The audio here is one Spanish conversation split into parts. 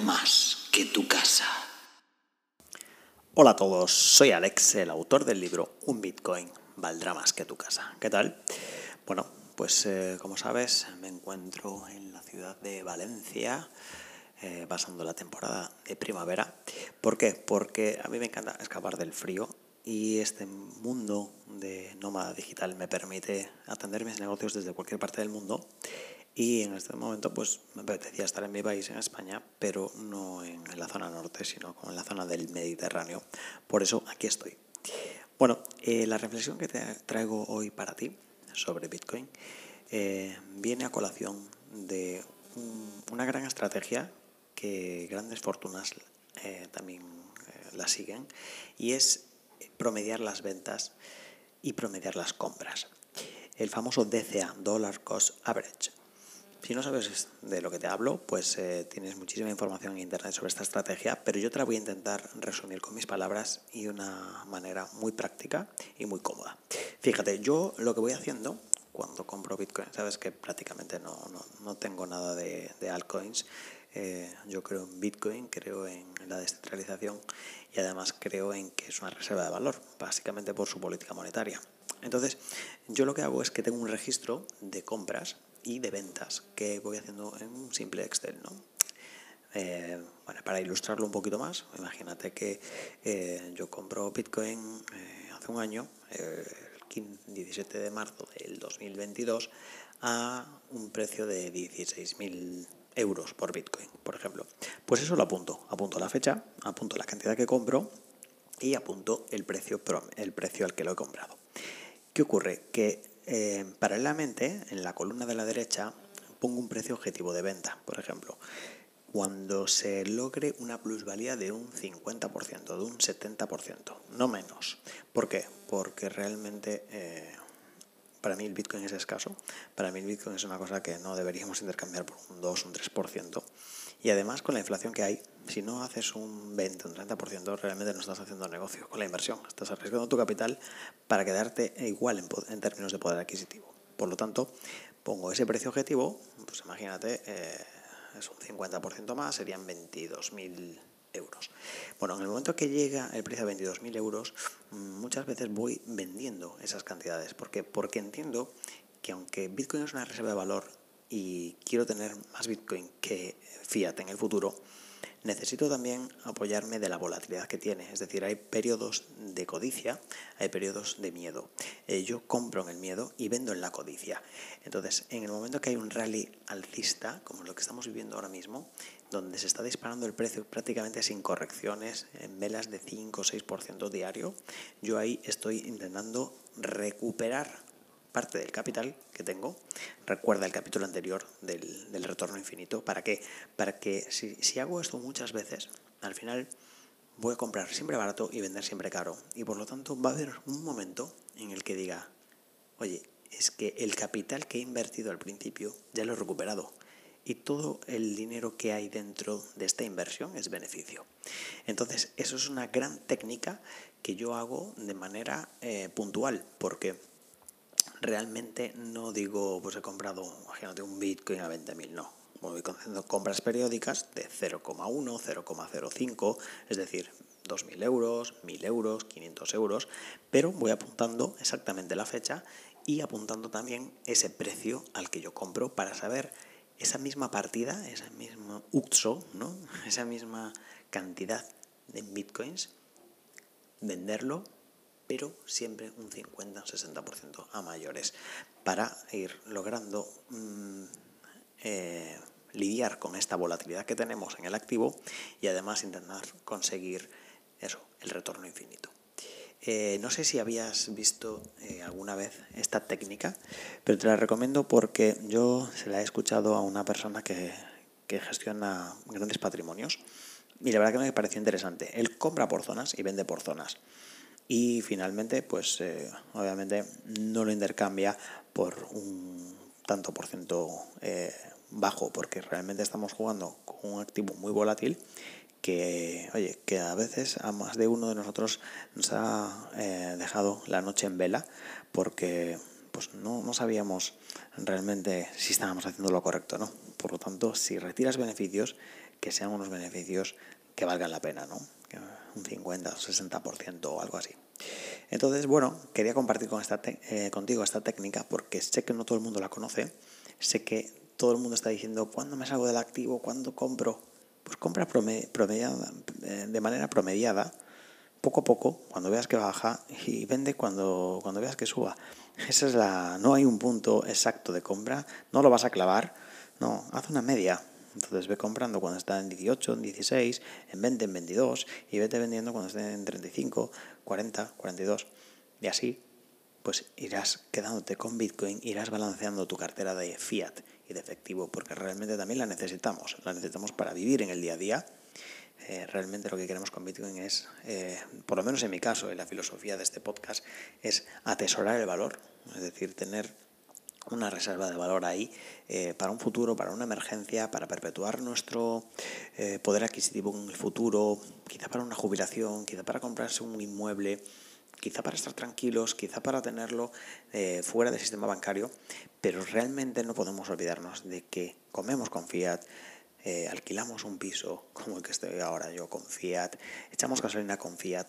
más que tu casa. Hola a todos, soy Alex, el autor del libro Un Bitcoin valdrá más que tu casa. ¿Qué tal? Bueno, pues eh, como sabes, me encuentro en la ciudad de Valencia. Eh, pasando la temporada de primavera. ¿Por qué? Porque a mí me encanta escapar del frío y este mundo de nómada digital me permite atender mis negocios desde cualquier parte del mundo y en este momento pues me apetecía estar en mi país, en España, pero no en la zona norte, sino como en la zona del Mediterráneo. Por eso aquí estoy. Bueno, eh, la reflexión que te traigo hoy para ti sobre Bitcoin eh, viene a colación de una gran estrategia que grandes fortunas eh, también la siguen y es promediar las ventas y promediar las compras. El famoso DCA, Dollar Cost Average. Si no sabes de lo que te hablo, pues eh, tienes muchísima información en Internet sobre esta estrategia, pero yo te la voy a intentar resumir con mis palabras y de una manera muy práctica y muy cómoda. Fíjate, yo lo que voy haciendo cuando compro Bitcoin, sabes que prácticamente no, no, tengo nada de, de altcoins. Eh, yo creo en Bitcoin, creo en la descentralización y además creo en que es una reserva de valor, básicamente por su política monetaria. Entonces, yo lo que hago es que tengo un registro de compras y de ventas que voy haciendo en un simple Excel, ¿no? Eh, bueno, para ilustrarlo un poquito más, imagínate que eh, yo compro Bitcoin eh, hace un año, el 17 de marzo del 2022, a un precio de 16.000 euros por Bitcoin, por ejemplo. Pues eso lo apunto, apunto la fecha, apunto la cantidad que compro y apunto el precio, el precio al que lo he comprado. ¿Qué ocurre? Que eh, paralelamente, en la columna de la derecha, pongo un precio objetivo de venta, por ejemplo. Cuando se logre una plusvalía de un 50%, de un 70%, no menos. ¿Por qué? Porque realmente eh, para mí el Bitcoin es escaso. Para mí el Bitcoin es una cosa que no deberíamos intercambiar por un 2, un 3%. Y además con la inflación que hay, si no haces un 20, un 30%, realmente no estás haciendo negocio con la inversión. Estás arriesgando tu capital para quedarte igual en, términos de poder adquisitivo. Por lo tanto, pongo ese precio objetivo, pues imagínate, eh, es un 50% más, serían 22.000 euros. Bueno, en el momento que llega el precio a 22.000 euros, muchas veces voy vendiendo esas cantidades. ¿Por qué? Porque entiendo que aunque Bitcoin es una reserva de valor y quiero tener más Bitcoin que Fiat en el futuro, necesito también apoyarme de la volatilidad que tiene. Es decir, hay periodos de codicia, hay periodos de miedo. Eh, yo compro en el miedo y vendo en la codicia. Entonces, en el momento que hay un rally alcista, como lo que estamos viviendo ahora mismo, donde se está disparando el precio prácticamente sin correcciones, en velas de 5 o 6% diario, yo ahí estoy intentando recuperar parte del capital que tengo. Recuerda el capítulo anterior del, del retorno infinito. ¿Para qué? Para que si, si hago esto muchas veces, al final voy a comprar siempre barato y vender siempre caro. Y por lo tanto va a haber un momento en el que diga, oye, es que el capital que he invertido al principio ya lo he recuperado y todo el dinero que hay dentro de esta inversión es beneficio. Entonces, eso es una gran técnica que yo hago de manera eh, puntual, porque realmente no digo, pues he comprado, imagínate, un Bitcoin a 20.000, no. Voy haciendo compras periódicas de 0,1, 0,05, es decir, 2.000 euros, 1.000 euros, 500 euros, pero voy apuntando exactamente la fecha y apuntando también ese precio al que yo compro para saber esa misma partida, esa misma UXO, ¿no? esa misma cantidad de bitcoins, venderlo pero siempre un 50 o 60% a mayores, para ir logrando mm, eh, lidiar con esta volatilidad que tenemos en el activo y además intentar conseguir eso, el retorno infinito. Eh, no sé si habías visto eh, alguna vez esta técnica, pero te la recomiendo porque yo se la he escuchado a una persona que, que gestiona grandes patrimonios y la verdad que me pareció interesante. Él compra por zonas y vende por zonas y finalmente, pues eh, obviamente no lo intercambia por un tanto por ciento bajo, porque realmente estamos jugando con un activo muy volátil que, oye, que a veces a más de uno de nosotros nos ha eh, dejado la noche en vela porque pues no, no sabíamos realmente si estábamos haciendo lo correcto, ¿no? Por lo tanto, si retiras beneficios, que sean unos beneficios que valgan la pena, ¿no? Un 50 o 60% o algo así. Entonces, bueno, quería compartir con esta eh, contigo esta técnica porque sé que no todo el mundo la conoce, sé que todo el mundo está diciendo, ¿cuándo me salgo del activo? ¿Cuándo compro? Pues compra promediada, eh, de manera promediada, poco a poco, cuando veas que baja, y vende cuando, cuando veas que suba. Esa es la, no hay un punto exacto de compra, no lo vas a clavar, no, haz una media. Entonces ve comprando cuando está en 18, en 16, en 20, en 22 y vete vendiendo cuando esté en 35, 40, 42 y así pues irás quedándote con Bitcoin, irás balanceando tu cartera de fiat y de efectivo porque realmente también la necesitamos, la necesitamos para vivir en el día a día. Eh, realmente lo que queremos con Bitcoin es, eh, por lo menos en mi caso, y la filosofía de este podcast, es atesorar el valor, es decir, tener una reserva de valor ahí eh, para un futuro, para una emergencia, para perpetuar nuestro poder adquisitivo en el futuro, quizá para una jubilación, quizá para comprarse un inmueble, quizá para estar tranquilos, quizá para tenerlo eh, fuera del sistema bancario, pero realmente no podemos olvidarnos de que comemos con fiat, eh, alquilamos un piso como el que estoy ahora yo con Fiat, echamos gasolina con Fiat.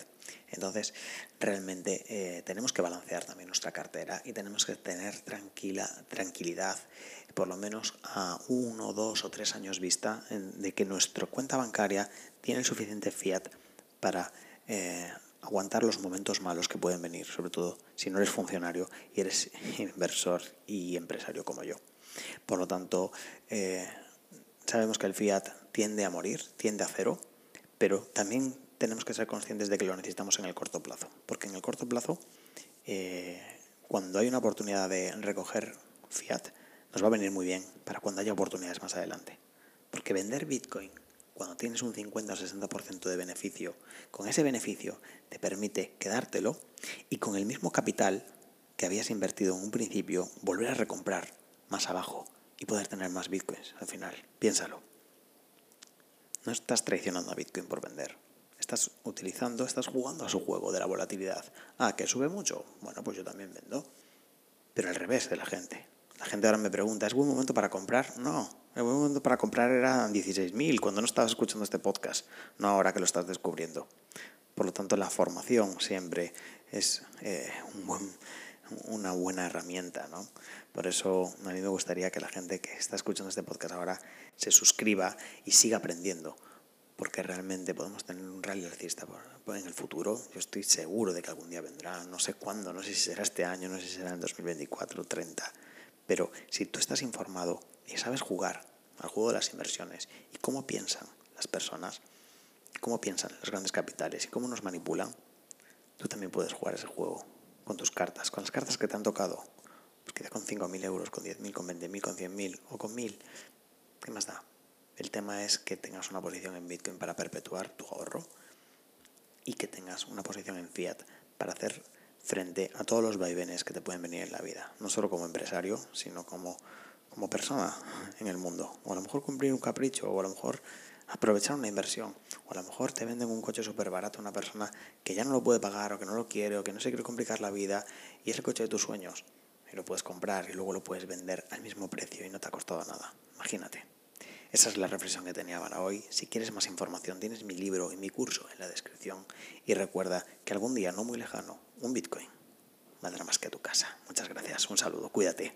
Entonces, realmente eh, tenemos que balancear también nuestra cartera y tenemos que tener tranquila, tranquilidad, por lo menos a uno, dos o tres años vista, de que nuestra cuenta bancaria tiene el suficiente Fiat para eh, aguantar los momentos malos que pueden venir, sobre todo si no eres funcionario y eres inversor y empresario como yo. Por lo tanto, Sabemos que el fiat tiende a morir, tiende a cero, pero también tenemos que ser conscientes de que lo necesitamos en el corto plazo, porque en el corto plazo, eh, cuando hay una oportunidad de recoger fiat, nos va a venir muy bien para cuando haya oportunidades más adelante. Porque vender Bitcoin cuando tienes un 50 o 60% de beneficio, con ese beneficio te permite quedártelo y con el mismo capital que habías invertido en un principio, volver a recomprar más abajo y poder tener más bitcoins al final. Piénsalo. No estás traicionando a Bitcoin por vender. Estás utilizando, estás jugando a su juego de la volatilidad. Ah, que sube mucho. Bueno, pues yo también vendo. Pero al revés de la gente. La gente ahora me pregunta, ¿es buen momento para comprar? No, el buen momento para comprar era 16.000 cuando no estabas escuchando este podcast, no ahora que lo estás descubriendo. Por lo tanto, la formación siempre es eh, un buen una buena herramienta, ¿no? Por eso a mí me gustaría que la gente que está escuchando este podcast ahora se suscriba y siga aprendiendo, porque realmente podemos tener un rally alcista en el futuro. Yo estoy seguro de que algún día vendrá, no sé cuándo, no sé si será este año, no sé si será en 2024 o 30, pero si tú estás informado y sabes jugar al juego de las inversiones y cómo piensan las personas, cómo piensan los grandes capitales y cómo nos manipulan, tú también puedes jugar ese juego con tus cartas, con las cartas que te han tocado. Pues quizá con 5.000 euros, con 10.000, con 20.000, con 100.000 o con 1.000. ¿Qué más da? El tema es que tengas una posición en Bitcoin para perpetuar tu ahorro y que tengas una posición en fiat para hacer frente a todos los vaivenes que te pueden venir en la vida, no solo como empresario, sino como, como persona en el mundo. O a lo mejor cumplir un capricho, o a lo mejor aprovechar una inversión. O a lo mejor te venden un coche súper barato a una persona que ya no lo puede pagar o que no lo quiere o que no se quiere complicar la vida y es el coche de tus sueños. Y lo puedes comprar y luego lo puedes vender al mismo precio y no te ha costado nada. Imagínate. Esa es la reflexión que tenía para hoy. Si quieres más información, tienes mi libro y mi curso en la descripción. Y recuerda que algún día no muy lejano, un Bitcoin valdrá más que tu casa. Muchas gracias. Un saludo. Cuídate.